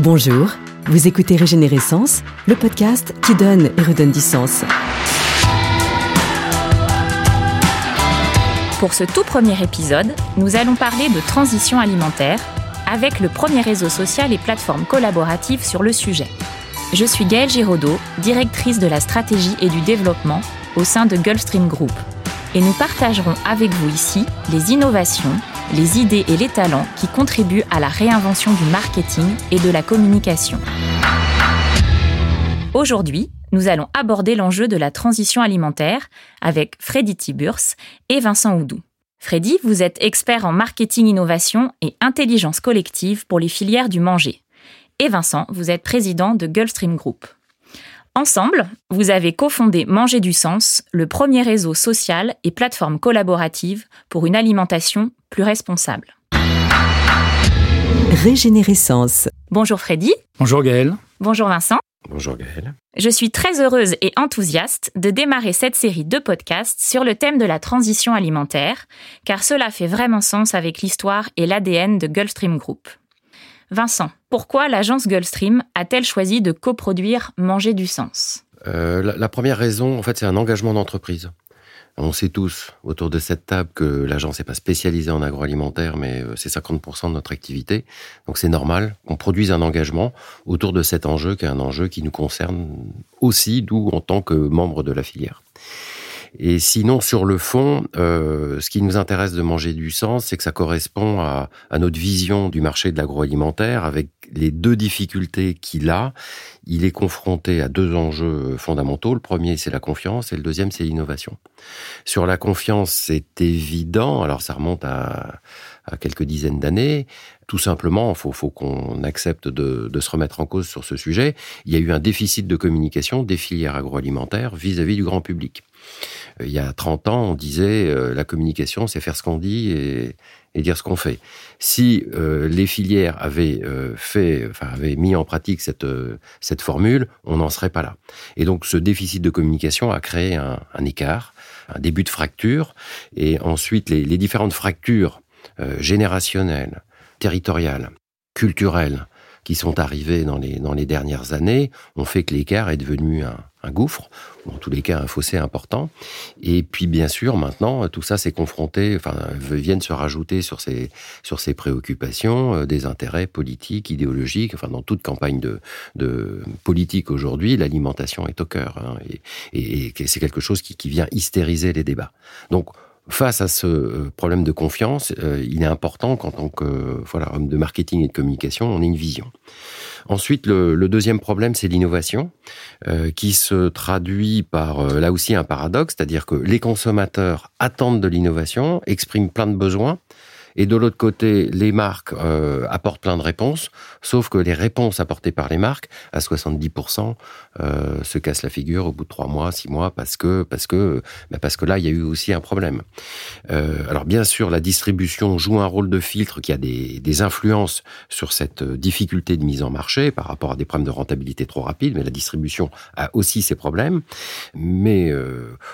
Bonjour, vous écoutez Régénérescence, le podcast qui donne et redonne du sens. Pour ce tout premier épisode, nous allons parler de transition alimentaire avec le premier réseau social et plateforme collaborative sur le sujet. Je suis Gaëlle Giraudot, directrice de la stratégie et du développement au sein de Gulfstream Group. Et nous partagerons avec vous ici les innovations, les idées et les talents qui contribuent à la réinvention du marketing et de la communication. Aujourd'hui, nous allons aborder l'enjeu de la transition alimentaire avec Freddy Tiburs et Vincent Oudou. Freddy, vous êtes expert en marketing innovation et intelligence collective pour les filières du manger et Vincent, vous êtes président de Gulfstream Group. Ensemble, vous avez cofondé Manger du Sens, le premier réseau social et plateforme collaborative pour une alimentation plus responsable. Régénérescence. Bonjour Freddy. Bonjour Gaël. Bonjour Vincent. Bonjour Gaël. Je suis très heureuse et enthousiaste de démarrer cette série de podcasts sur le thème de la transition alimentaire, car cela fait vraiment sens avec l'histoire et l'ADN de Gulfstream Group. Vincent, pourquoi l'agence Gulfstream a-t-elle choisi de coproduire Manger du Sens? Euh, la, première raison, en fait, c'est un engagement d'entreprise. On sait tous autour de cette table que l'agence n'est pas spécialisée en agroalimentaire, mais euh, c'est 50% de notre activité. Donc c'est normal qu'on produise un engagement autour de cet enjeu, qui est un enjeu qui nous concerne aussi, nous, en tant que membres de la filière. Et sinon, sur le fond, euh, ce qui nous intéresse de manger du sens, c'est que ça correspond à, à, notre vision du marché de l'agroalimentaire avec les deux difficultés qu'il a. Il est confronté à deux enjeux fondamentaux. Le premier, c'est la confiance et le deuxième, c'est l'innovation. Sur la confiance, c'est évident. Alors, ça remonte à, à quelques dizaines d'années. Tout simplement, faut, faut qu'on accepte de, de, se remettre en cause sur ce sujet. Il y a eu un déficit de communication des filières agroalimentaires vis-à-vis -vis du grand public. Euh, il y a 30 ans, on disait euh, la communication, c'est faire ce qu'on dit et, et, dire ce qu'on fait. Si euh, les filières avaient euh, fait, enfin avaient mis en pratique cette euh, cette formule, on n'en serait pas là. Et donc, ce déficit de communication a créé un, un écart, un début de fracture, et ensuite les, les différentes fractures générationnelles, territoriales, culturelles, qui sont arrivées dans les, dans les dernières années ont fait que l'écart est devenu un, un gouffre, ou en tous les cas un fossé important. Et puis bien sûr, maintenant, tout ça s'est confronté, enfin, viennent se rajouter sur ces, sur ces préoccupations euh, des intérêts politiques, idéologiques. Enfin, dans toute campagne de, de politique aujourd'hui, l'alimentation est au cœur. Hein, et, c'est quelque chose qui, qui vient hystériser les débats. Donc, face à ce euh, problème de confiance, euh, il est important qu'en tant que voilà homme de marketing et de communication, on ait une vision. Ensuite, le, le deuxième problème, c'est l'innovation, euh, qui se traduit par euh, là aussi un paradoxe, c'est-à-dire que les consommateurs attendent de l'innovation, expriment plein de besoins, et de l'autre côté, les marques euh, apportent plein de réponses, sauf que les réponses apportées par les marques, à 70%, euh, se cassent la figure au bout de trois mois, six mois, parce que parce que bah parce que là, il y a eu aussi un problème. Euh, alors bien sûr, la distribution joue un rôle de filtre qui a des, influences sur cette difficulté de mise en marché par rapport à des problèmes de rentabilité trop rapides, mais la distribution a aussi ses problèmes. Mais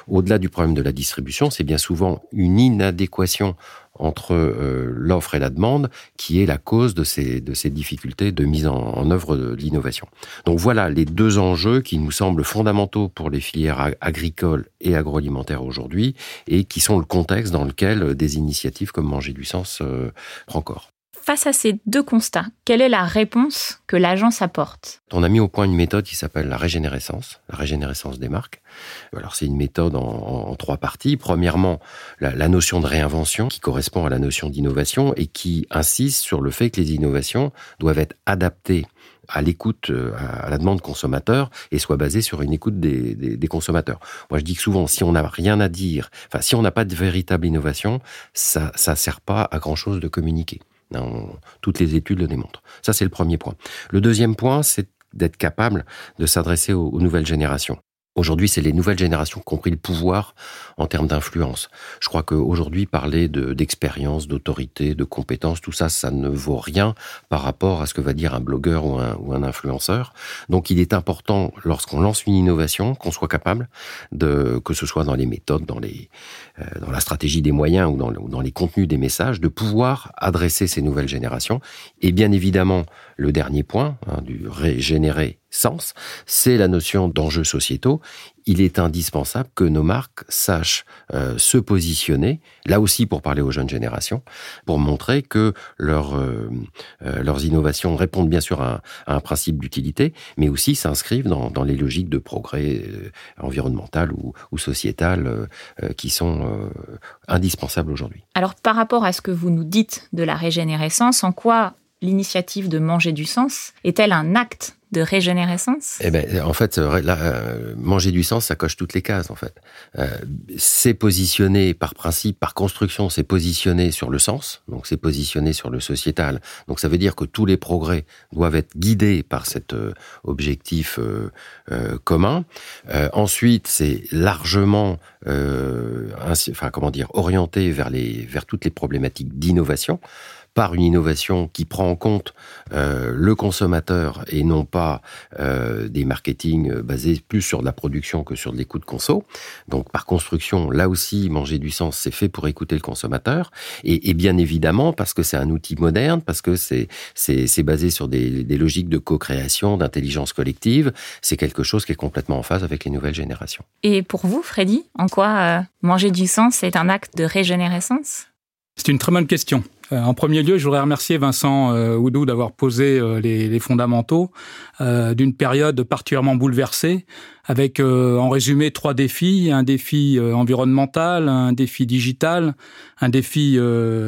au-delà du problème de la distribution, c'est bien souvent une inadéquation entre euh, l'offre et la demande qui est la cause de ces, de ces difficultés de mise en, œuvre de, de l'innovation. Donc voilà les deux enjeux qui nous semblent fondamentaux pour les filières agricoles et agroalimentaires aujourd'hui et qui sont le contexte dans lequel des initiatives comme Manger du Sens euh, prend corps. Face à ces deux constats, quelle est la réponse que l'agence apporte? On a mis au point une méthode qui s'appelle la régénérescence, la régénérescence des marques. Alors c'est une méthode en, trois parties. Premièrement, la, notion de réinvention qui correspond à la notion d'innovation et qui insiste sur le fait que les innovations doivent être adaptées à l'écoute, euh, à la demande consommateur et soit basée sur une écoute des, des, consommateurs. Moi, je dis que souvent, si on n'a rien à dire, enfin, si on n'a pas de véritable innovation, ça, ça sert pas à grand chose de communiquer. Toutes les études le démontrent. Ça, c'est le premier point. Le deuxième point, c'est d'être capable de s'adresser aux nouvelles générations. Aujourd'hui, c'est les nouvelles générations qui ont pris le pouvoir en termes d'influence. Je crois qu'aujourd'hui, parler d'expérience, de, d'autorité, de compétence, tout ça, ça ne vaut rien par rapport à ce que va dire un blogueur ou un, ou un influenceur. Donc, il est important, lorsqu'on lance une innovation, qu'on soit capable de, que ce soit dans les méthodes, dans, les, euh, dans la stratégie des moyens ou dans, ou dans les contenus des messages, de pouvoir adresser ces nouvelles générations. Et bien évidemment, le dernier point hein, du régénérer sens, c'est la notion d'enjeux sociétaux. Il est indispensable que nos marques sachent euh, se positionner, là aussi pour parler aux jeunes générations, pour montrer que euh, euh, leurs innovations répondent bien sûr à, un principe d'utilité, mais aussi s'inscrivent dans, dans, les logiques de progrès environnemental ou, ou sociétal qui sont indispensables aujourd'hui. Alors par rapport à ce que vous nous dites de la régénérescence, en quoi l'initiative de manger du sens est-elle un acte de régénérescence? Eh ben, en fait, euh, euh, manger du sens, ça coche toutes les cases, en fait. Euh, c'est positionné par principe, par construction, c'est positionné sur le sens, donc c'est positionné sur le sociétal. Donc ça veut dire que tous les progrès doivent être guidés par cet objectif commun. ensuite, c'est largement, enfin comment dire, orienté vers les, vers toutes les problématiques d'innovation par une innovation qui prend en compte euh, le consommateur et non pas euh, des marketing euh, basés plus sur de la production que sur des coûts de conso. Donc par construction, là aussi, manger du sens, c'est fait pour écouter le consommateur. Et, et bien évidemment, parce que c'est un outil moderne, parce que c'est c'est basé sur des, des logiques de co-création, d'intelligence collective, c'est quelque chose qui est complètement en phase avec les nouvelles générations. Et pour vous, Freddy, en quoi euh, manger du sens est un acte de régénérescence? C'est une très bonne question. Euh, en premier lieu, je voudrais remercier Vincent euh, Oudou d'avoir posé euh, les, fondamentaux d'une période particulièrement bouleversée, avec en résumé trois défis. Un défi environnemental, un défi digital, un défi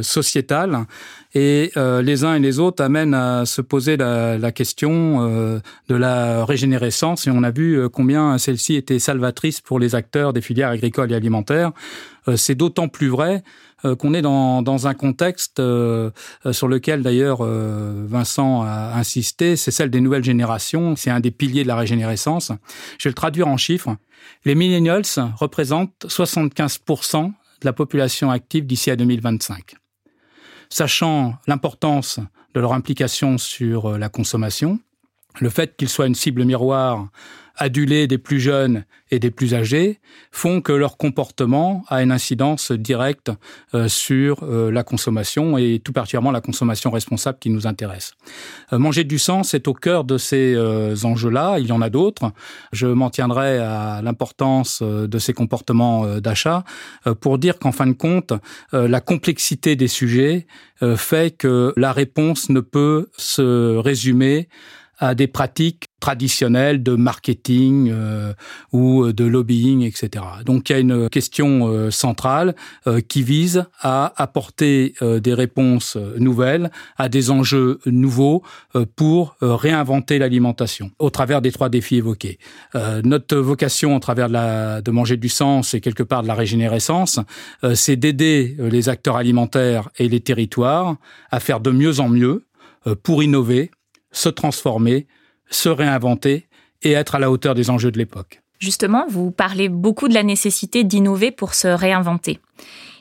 sociétal, et les uns et les autres amènent à se poser la, question de la régénérescence, et on a vu combien celle-ci était salvatrice pour les acteurs des filières agricoles et alimentaires. C'est d'autant plus vrai euh, qu'on est dans, dans, un contexte euh, sur lequel d'ailleurs euh, Vincent a insisté, c'est celle des nouvelles générations, c'est un des piliers de la régénérescence. Je vais le traduire en chiffres. Les millennials représentent 75% de la population active d'ici à 2025. Sachant l'importance de leur implication sur la consommation, le fait qu'ils soient une cible miroir adulés des plus jeunes et des plus âgés font que leur comportement a une incidence directe euh, sur euh, la consommation et tout particulièrement la consommation responsable qui nous intéresse. Euh, manger du sens est au cœur de ces enjeux-là. Il y en a d'autres. Je m'en tiendrai à l'importance de ces comportements d'achat pour dire qu'en fin de compte, la complexité des sujets fait que la réponse ne peut se résumer à des pratiques traditionnelles de marketing euh, ou de lobbying, etc. Donc il y a une question euh, centrale euh, qui vise à apporter des réponses nouvelles à des enjeux nouveaux pour réinventer l'alimentation au travers des trois défis évoqués. notre vocation au travers de, la, de manger du sens et quelque part de la régénérescence, c'est d'aider les acteurs alimentaires et les territoires à faire de mieux en mieux pour innover se transformer, se réinventer et être à la hauteur des enjeux de l'époque. Justement, vous parlez beaucoup de la nécessité d'innover pour se réinventer.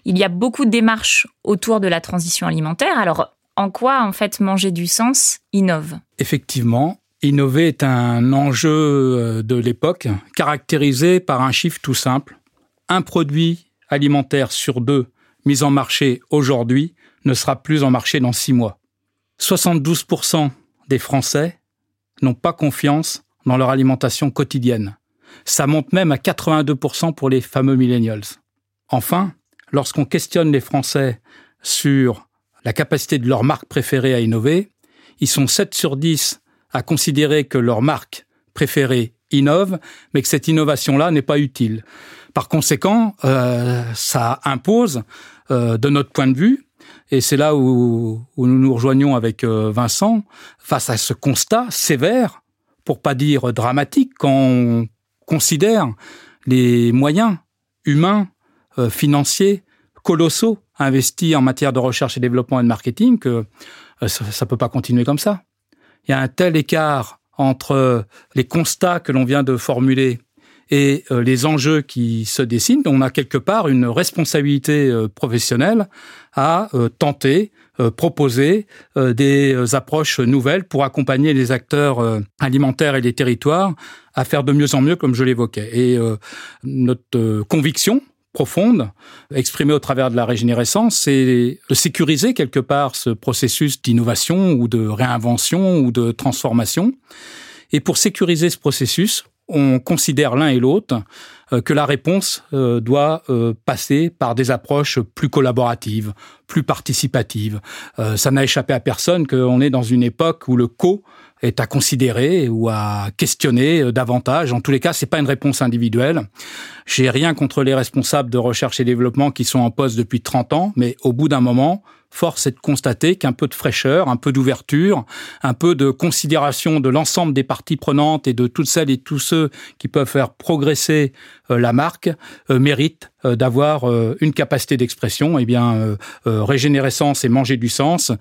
Il y a beaucoup de démarches autour de la transition alimentaire. Alors, en quoi, en fait, manger du sens innove? Effectivement, innover est un enjeu euh, de l'époque, caractérisé par un chiffre tout simple. Un produit alimentaire sur deux mis en marché aujourd'hui ne sera plus en marché dans six mois. 72% des Français n'ont pas confiance dans leur alimentation quotidienne. Ça monte même à 82% pour les fameux millennials. Enfin, lorsqu'on questionne les Français sur la capacité de leur marque préférée à innover, ils sont 7 sur 10 à considérer que leur marque préférée innove, mais que cette innovation-là n'est pas utile. Par conséquent, euh, ça impose, euh, de notre point de vue, et c'est là où, nous nous rejoignons avec euh, Vincent, face à ce constat sévère, pour pas dire dramatique, quand on considère les moyens humains, euh, financiers, colossaux investis en matière de recherche et développement et de marketing, que euh, ça ne peut pas continuer comme ça. Il y a un tel écart entre les constats que l'on vient de formuler et euh, les enjeux qui se dessinent, on a quelque part une responsabilité euh, professionnelle à euh, tenter, proposer des approches nouvelles pour accompagner les acteurs alimentaires et les territoires à faire de mieux en mieux, comme je l'évoquais. Et notre conviction profonde, exprimée au travers de la régénérescence, c'est de sécuriser quelque part ce processus d'innovation ou de réinvention ou de transformation. Et pour sécuriser ce processus, on considère l'un et l'autre euh, que la réponse euh, doit euh, passer par des approches plus collaboratives, plus participatives. Ça n'a échappé à personne qu'on est dans une époque où le co est à considérer ou à questionner davantage. En tous les cas, c'est pas une réponse individuelle. J'ai rien contre les responsables de recherche et développement qui sont en poste depuis 30 ans, mais au bout d'un moment, force est de constater qu'un peu de fraîcheur, un peu d'ouverture, un peu de considération de l'ensemble des parties prenantes et de toutes celles et tous ceux qui peuvent faire progresser euh, la marque euh, méritent euh, d'avoir une capacité d'expression. Eh bien, régénérescence et manger du sens,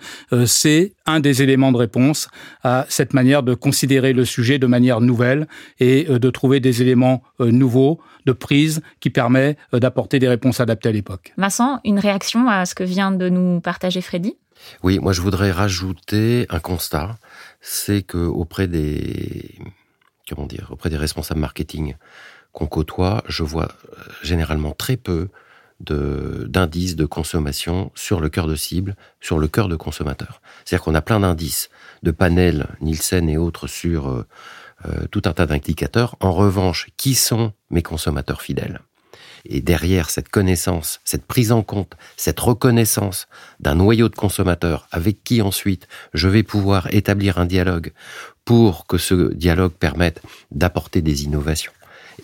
c'est un des éléments de réponse à cette manière de considérer le sujet de manière nouvelle et de trouver des éléments nouveaux de prise qui permet d'apporter des réponses adaptées à l'époque. Vincent, une réaction à ce que vient de nous partager Freddy? Oui, moi je voudrais rajouter un constat, c'est que auprès des comment dire, auprès des responsables marketing qu'on côtoie, je vois euh, généralement très peu d'indices de, consommation sur le cœur de cible, sur le cœur de consommateur. C'est-à-dire qu'on a plein d'indices, de panels Nielsen et autres sur euh, euh, tout un tas d'indicateurs. En revanche, qui sont mes consommateurs fidèles? Et derrière cette connaissance, cette prise en compte, cette reconnaissance d'un noyau de consommateurs avec qui ensuite je vais pouvoir établir un dialogue pour que ce dialogue permette d'apporter des innovations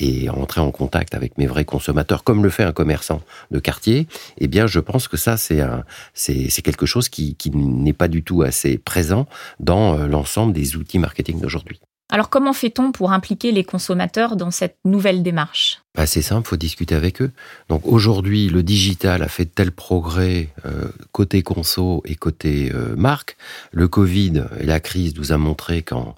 et entrer en contact avec mes vrais consommateurs, comme le fait un commerçant de quartier, eh bien, je pense que ça, c'est un, c'est, quelque chose qui, qui n'est pas du tout assez présent dans euh, l'ensemble des outils marketing d'aujourd'hui. Alors comment fait-on pour impliquer les consommateurs dans cette nouvelle démarche? Bah, C'est simple, faut discuter avec eux. Donc aujourd'hui, le digital a fait tel progrès euh, côté conso et côté euh, marque. Le Covid et la crise nous a montré qu'en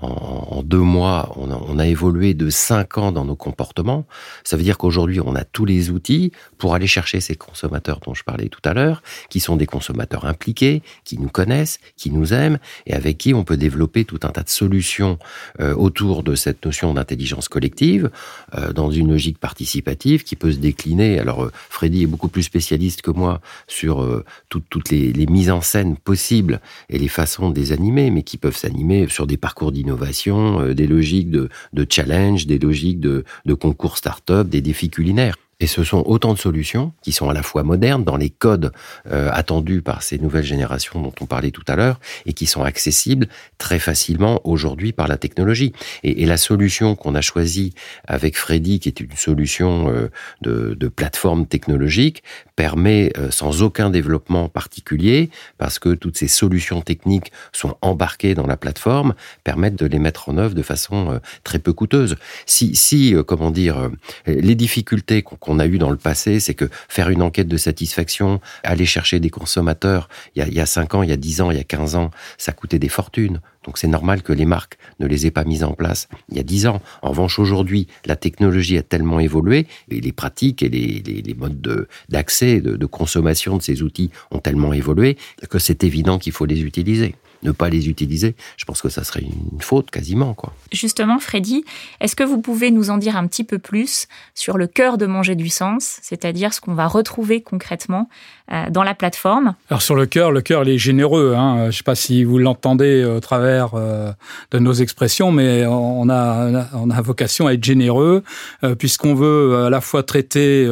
en, deux mois, on a, évolué de cinq ans dans nos comportements. Ça veut dire qu'aujourd'hui, on a tous les outils pour aller chercher ces consommateurs dont je parlais tout à l'heure, qui sont des consommateurs impliqués, qui nous connaissent, qui nous aiment, et avec qui on peut développer tout un tas de solutions euh, autour de cette notion d'intelligence collective, euh, dans une logique participative qui peut se décliner. Alors, euh, Freddy est beaucoup plus spécialiste que moi sur toutes les, mises en scène possibles et les façons de les animer, mais qui peuvent s'animer sur des parcours d'innovation euh, des logiques de, challenge, des logiques de concours start-up, des défis culinaires. Et ce sont autant de solutions qui sont à la fois modernes dans les codes euh, attendus par ces nouvelles générations dont on parlait tout à l'heure et qui sont accessibles très facilement aujourd'hui par la technologie. Et, la solution qu'on a choisie avec Freddy, qui est une solution euh, de, plateforme technologique, permet euh, sans aucun développement particulier, parce que toutes ces solutions techniques sont embarquées dans la plateforme, permettent de les mettre en œuvre de façon très peu coûteuse. Si, si comment dire, les difficultés qu'on qu'on a eu dans le passé, c'est que faire une enquête de satisfaction, aller chercher des consommateurs, il y, a, il y a 5 ans, il y a 10 ans, il y a 15 ans, ça coûtait des fortunes. Donc c'est normal que les marques ne les aient pas mises en place il y a 10 ans. En revanche, aujourd'hui, la technologie a tellement évolué, et les pratiques et les, modes d'accès, de consommation de ces outils ont tellement évolué que c'est évident qu'il faut les utiliser ne pas les utiliser, je pense que ça serait une faute quasiment. Quoi. Justement, Freddy, est-ce que vous pouvez nous en dire un petit peu plus sur le cœur de manger du sens, c'est-à-dire ce qu'on va retrouver concrètement euh, dans la plateforme? Alors sur le cœur, le cœur il est généreux. Hein. Je ne sais pas si vous l'entendez au travers euh, de nos expressions, mais on a, on a vocation à être généreux euh, puisqu'on veut à la fois traiter,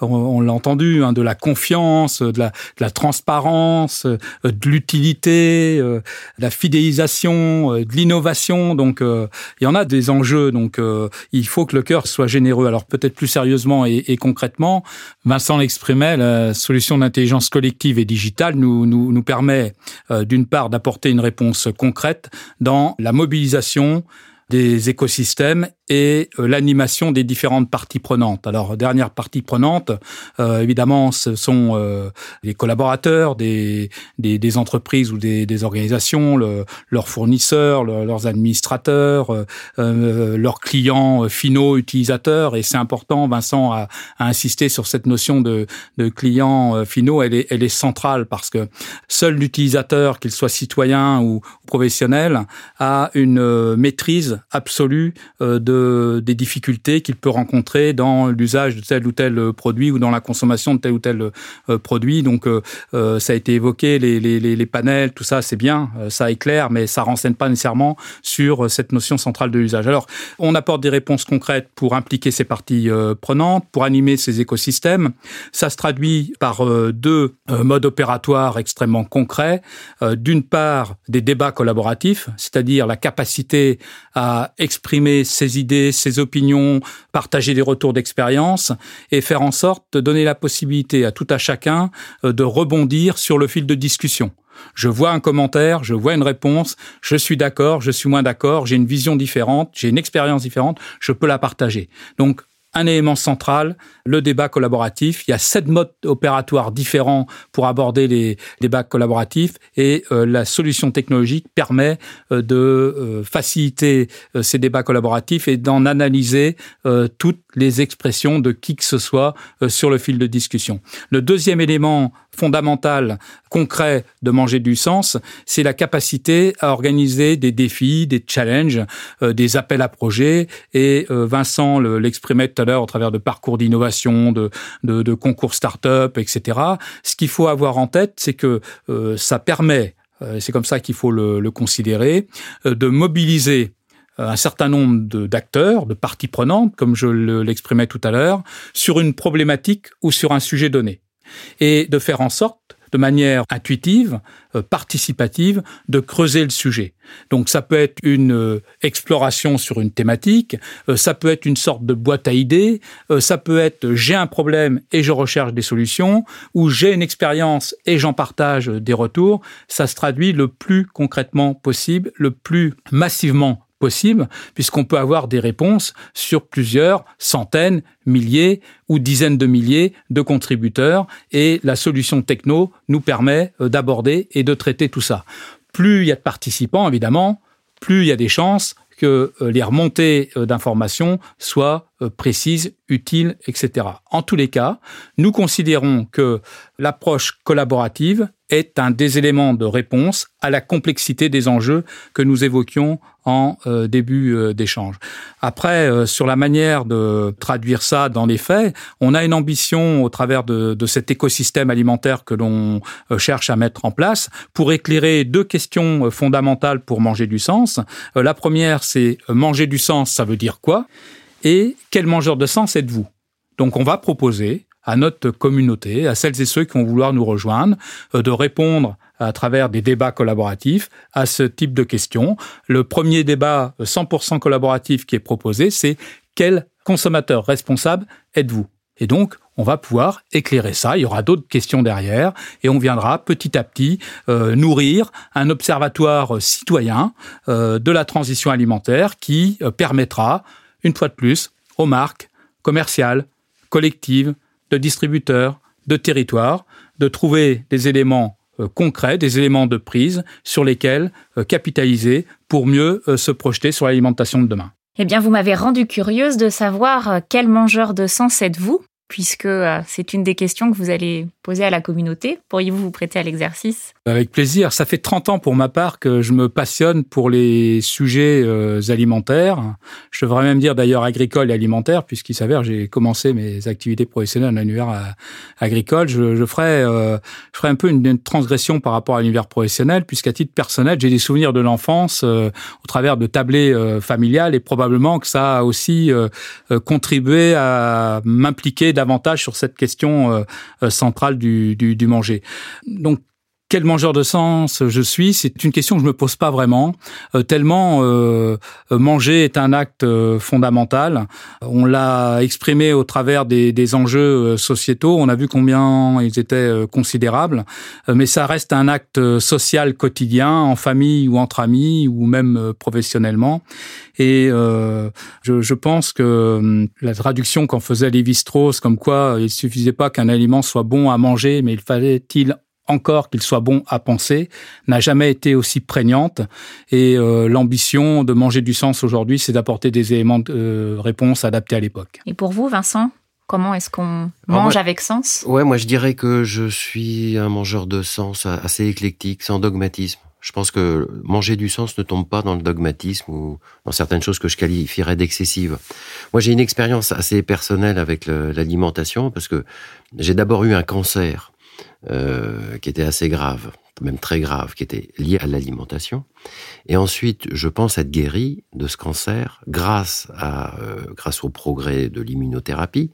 on, l'a entendu, hein, de la confiance, de la, de la transparence, de l'utilité de la fidélisation, euh, de l'innovation. Donc, euh, il y en a des enjeux. Donc, euh, il faut que le cœur soit généreux. Alors, peut-être plus sérieusement et, et concrètement, Vincent l'exprimait, la solution d'intelligence collective et digitale nous, nous, nous permet, d'une part, d'apporter une réponse concrète dans la mobilisation des écosystèmes et euh, l'animation des différentes parties prenantes. Alors, dernière partie prenante, euh, évidemment, ce sont euh, les collaborateurs des, des, des, entreprises ou des, des organisations, le, leurs fournisseurs, leurs administrateurs, euh, leurs clients finaux, utilisateurs. Et c'est important, Vincent a, a, insisté sur cette notion de, de clients finaux. Elle est, elle est centrale parce que seul l'utilisateur, qu'il soit citoyen ou professionnel, a une maîtrise absolue de de, des difficultés qu'il peut rencontrer dans l'usage de tel ou tel produit ou dans la consommation de tel ou tel produit. Donc, ça a été évoqué, les, les, les panels, tout ça, c'est bien, ça éclaire, mais ça renseigne pas nécessairement sur cette notion centrale de l'usage. Alors, on apporte des réponses concrètes pour impliquer ces parties prenantes, pour animer ces écosystèmes. Ça se traduit par deux modes opératoires extrêmement concrets. D'une part, des débats collaboratifs, c'est-à-dire la capacité à exprimer ses idées, ses opinions, partager des retours d'expérience et faire en sorte de donner la possibilité à tout à chacun euh, de rebondir sur le fil de discussion. Je vois un commentaire, je vois une réponse, je suis d'accord, je suis moins d'accord, j'ai une vision différente, j'ai une expérience différente, je peux la partager. Donc, un élément central, le débat collaboratif. Il y a sept modes opératoires différents pour aborder les débats collaboratifs et euh, la solution technologique permet euh, de euh, faciliter ces débats collaboratifs et d'en analyser toutes les expressions de qui que ce soit sur le fil de discussion. Le deuxième élément fondamental, concret de manger du sens, c'est la capacité à organiser des défis, des challenges, des appels à projets. Et Vincent l'exprimait tout à l'heure au travers de parcours d'innovation de, de, concours start-up, etc. Ce qu'il faut avoir en tête, c'est que euh, ça permet, euh, c'est comme ça qu'il faut le, considérer, euh, de mobiliser un certain nombre d'acteurs, de, parties prenantes, comme je l'exprimais tout à l'heure, sur une problématique ou sur un sujet donné. Et de faire en sorte de manière intuitive, euh, participative, de creuser le sujet. Donc ça peut être une euh, exploration sur une thématique, euh, ça peut être une sorte de boîte à idées, ça peut être j'ai un problème et je recherche des solutions, ou j'ai une expérience et j'en partage des retours. Ça se traduit le plus concrètement possible, le plus massivement possible, puisqu'on peut avoir des réponses sur plusieurs centaines, milliers ou dizaines de milliers de contributeurs, et la solution techno nous permet euh, d'aborder et de traiter tout ça. Plus il y a de participants, évidemment, plus il y a des chances que euh, les remontées euh, d'informations soient précises, utiles, etc. En tous les cas, nous considérons que l'approche collaborative est un des éléments de réponse à la complexité des enjeux que nous évoquions en euh, début euh, d'échange. Après, euh, sur la manière de traduire ça dans les faits, on a une ambition au travers de, de cet écosystème alimentaire que l'on cherche à mettre en place pour éclairer deux questions fondamentales pour manger du sens. la première, c'est manger du sens, ça veut dire quoi? Et quel mangeur de sens êtes-vous? Donc on va proposer à notre communauté, à celles et ceux qui vont vouloir nous rejoindre, euh, de répondre à travers des débats collaboratifs à ce type de questions. Le premier débat 100% collaboratif qui est proposé, c'est quel consommateur responsable êtes-vous? Et donc, on va pouvoir éclairer ça. Il y aura d'autres questions derrière et on viendra petit à petit euh, nourrir un observatoire citoyen euh, de la transition alimentaire qui permettra, une fois de plus, aux marques commerciales, collectives, de distributeurs, de territoires, de trouver des éléments euh, concrets, des éléments de prise sur lesquels euh, capitaliser pour mieux euh, se projeter sur l'alimentation de demain. Eh bien, vous m'avez rendu curieuse de savoir quel mangeur de sens êtes-vous puisque euh, c'est une des questions que vous allez poser à la communauté. Pourriez-vous vous prêter à l'exercice? Avec plaisir. Ça fait 30 ans pour ma part que je me passionne pour les sujets euh, alimentaires. Je devrais même dire d'ailleurs agricole et alimentaire, puisqu'il s'avère j'ai commencé mes activités professionnelles en univers euh, agricole. Je ferai, je ferai un peu une, transgression par rapport à l'univers professionnel, puisqu'à titre personnel, j'ai des souvenirs de l'enfance au travers de tablés familiales et probablement que ça a aussi contribué à m'impliquer davantage sur cette question euh, euh, centrale du, du, du manger. Donc quel mangeur de sens je suis C'est une question que je me pose pas vraiment, euh, tellement euh, manger est un acte fondamental. On l'a exprimé au travers des, des, enjeux sociétaux. On a vu combien ils étaient considérables, mais ça reste un acte social quotidien, en famille ou entre amis ou même professionnellement. Et euh, je, je, pense que hum, la traduction qu'en faisait Lévi-Strauss, comme quoi il suffisait pas qu'un aliment soit bon à manger, mais il fallait-il encore qu'il soit bon à penser, n'a jamais été aussi prégnante. Et euh, l'ambition de manger du sens aujourd'hui, c'est d'apporter des éléments de euh, réponse adaptés à l'époque. Et pour vous, Vincent Comment est-ce qu'on mange avec sens? Ouais, moi je dirais que je suis un mangeur de sens assez éclectique, sans dogmatisme Je pense que manger du sens ne tombe pas dans le dogmatisme ou dans certaines choses que je qualifierais d'excessives. Moi, j'ai une expérience assez personnelle avec l'alimentation parce que j'ai d'abord eu un cancer euh, qui était assez grave même très grave, qui était lié à l'alimentation. Et ensuite, je pense être guéri de ce cancer grâce à euh, grâce au progrès de l'immunothérapie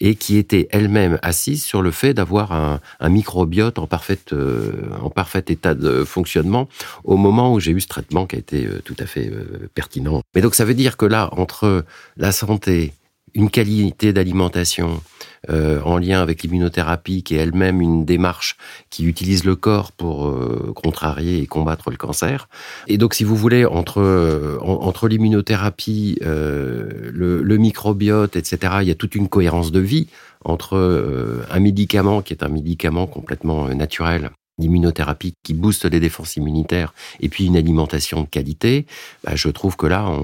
et qui était elle-même assise sur le fait d'avoir un, microbiote en parfaite euh, en parfait état de fonctionnement au moment où j'ai eu ce traitement qui a été tout à fait pertinent. Mais donc ça veut dire que là, entre la santé, une qualité d'alimentation, euh, en lien avec l'immunothérapie, qui est elle-même une démarche qui utilise le corps pour euh, contrarier et combattre le cancer. Et donc, si vous voulez, entre, euh, entre l'immunothérapie, le, le, microbiote, etc., il y a toute une cohérence de vie entre un médicament qui est un médicament complètement naturel d'immunothérapie qui booste les défenses immunitaires et puis une alimentation de qualité, bah, je trouve que là,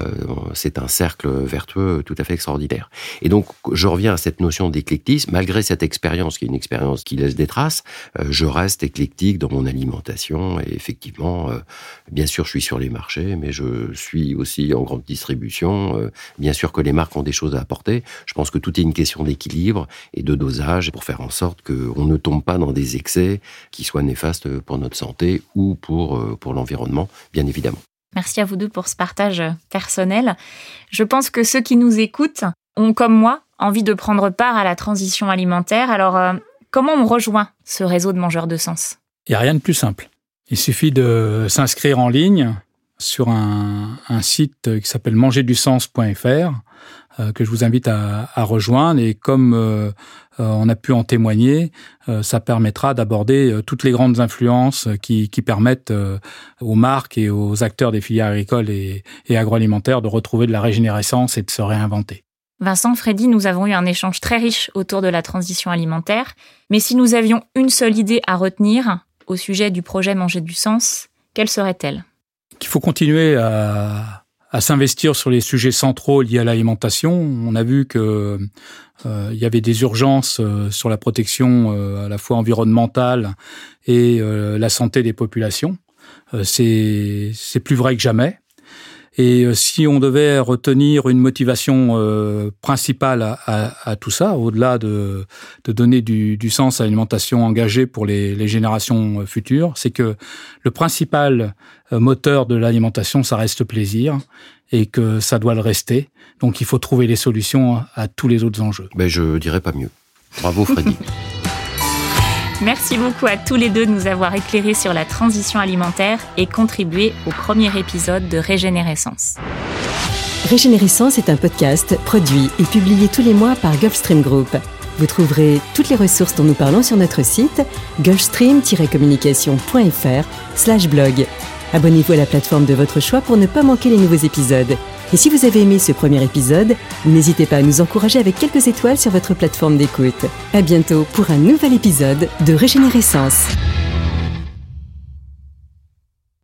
euh, c'est un cercle vertueux tout à fait extraordinaire. Et donc, je reviens à cette notion d'éclectisme. Malgré cette expérience, qui est une expérience qui laisse des traces, euh, je reste éclectique dans mon alimentation et effectivement, euh, bien sûr, je suis sur les marchés, mais je suis aussi en grande distribution. bien sûr que les marques ont des choses à apporter. Je pense que tout est une question d'équilibre et de dosage pour faire en sorte qu'on ne tombe pas dans des excès qui soit néfaste pour notre santé ou pour, euh, pour l'environnement, bien évidemment. Merci à vous deux pour ce partage personnel. Je pense que ceux qui nous écoutent ont, comme moi, envie de prendre part à la transition alimentaire. Alors, euh, comment on rejoint ce réseau de mangeurs de sens? Il n'y a rien de plus simple. Il suffit de s'inscrire en ligne sur un, un site qui s'appelle mangersdusens.fr euh, que je vous invite à, à rejoindre. Et comme euh, on a pu en témoigner, ça permettra d'aborder toutes les grandes influences qui, qui permettent aux marques et aux acteurs des filières agricoles et, et agroalimentaires de retrouver de la régénérescence et de se réinventer. Vincent, Freddy, nous avons eu un échange très riche autour de la transition alimentaire. Mais si nous avions une seule idée à retenir au sujet du projet Manger du Sens, quelle serait-elle? Qu'il faut continuer à à s'investir sur les sujets centraux liés à l'alimentation. On a vu que euh, y avait des urgences euh, sur la protection euh, à la fois environnementale et la santé des populations. c'est plus vrai que jamais. Et euh, si on devait retenir une motivation euh, principale à, à, à, tout ça, au-delà de, de donner du, du, sens à l'alimentation engagée pour les, les générations euh, futures, c'est que le principal moteur de l'alimentation, ça reste plaisir et que ça doit le rester. Donc il faut trouver les solutions à tous les autres enjeux. Mais je dirais pas mieux. Bravo Freddy. Merci beaucoup à tous les deux de nous avoir éclairés sur la transition alimentaire et contribué au premier épisode de Régénérescence. Régénérescence est un podcast produit et publié tous les mois par Gulfstream Group. Vous trouverez toutes les ressources dont nous parlons sur notre site gulfstream-communication.fr/blog. Abonnez-vous à la plateforme de votre choix pour ne pas manquer les nouveaux épisodes. Et si vous avez aimé ce premier épisode, n'hésitez pas à nous encourager avec quelques étoiles sur votre plateforme d'écoute. À bientôt pour un nouvel épisode de Régénérescence.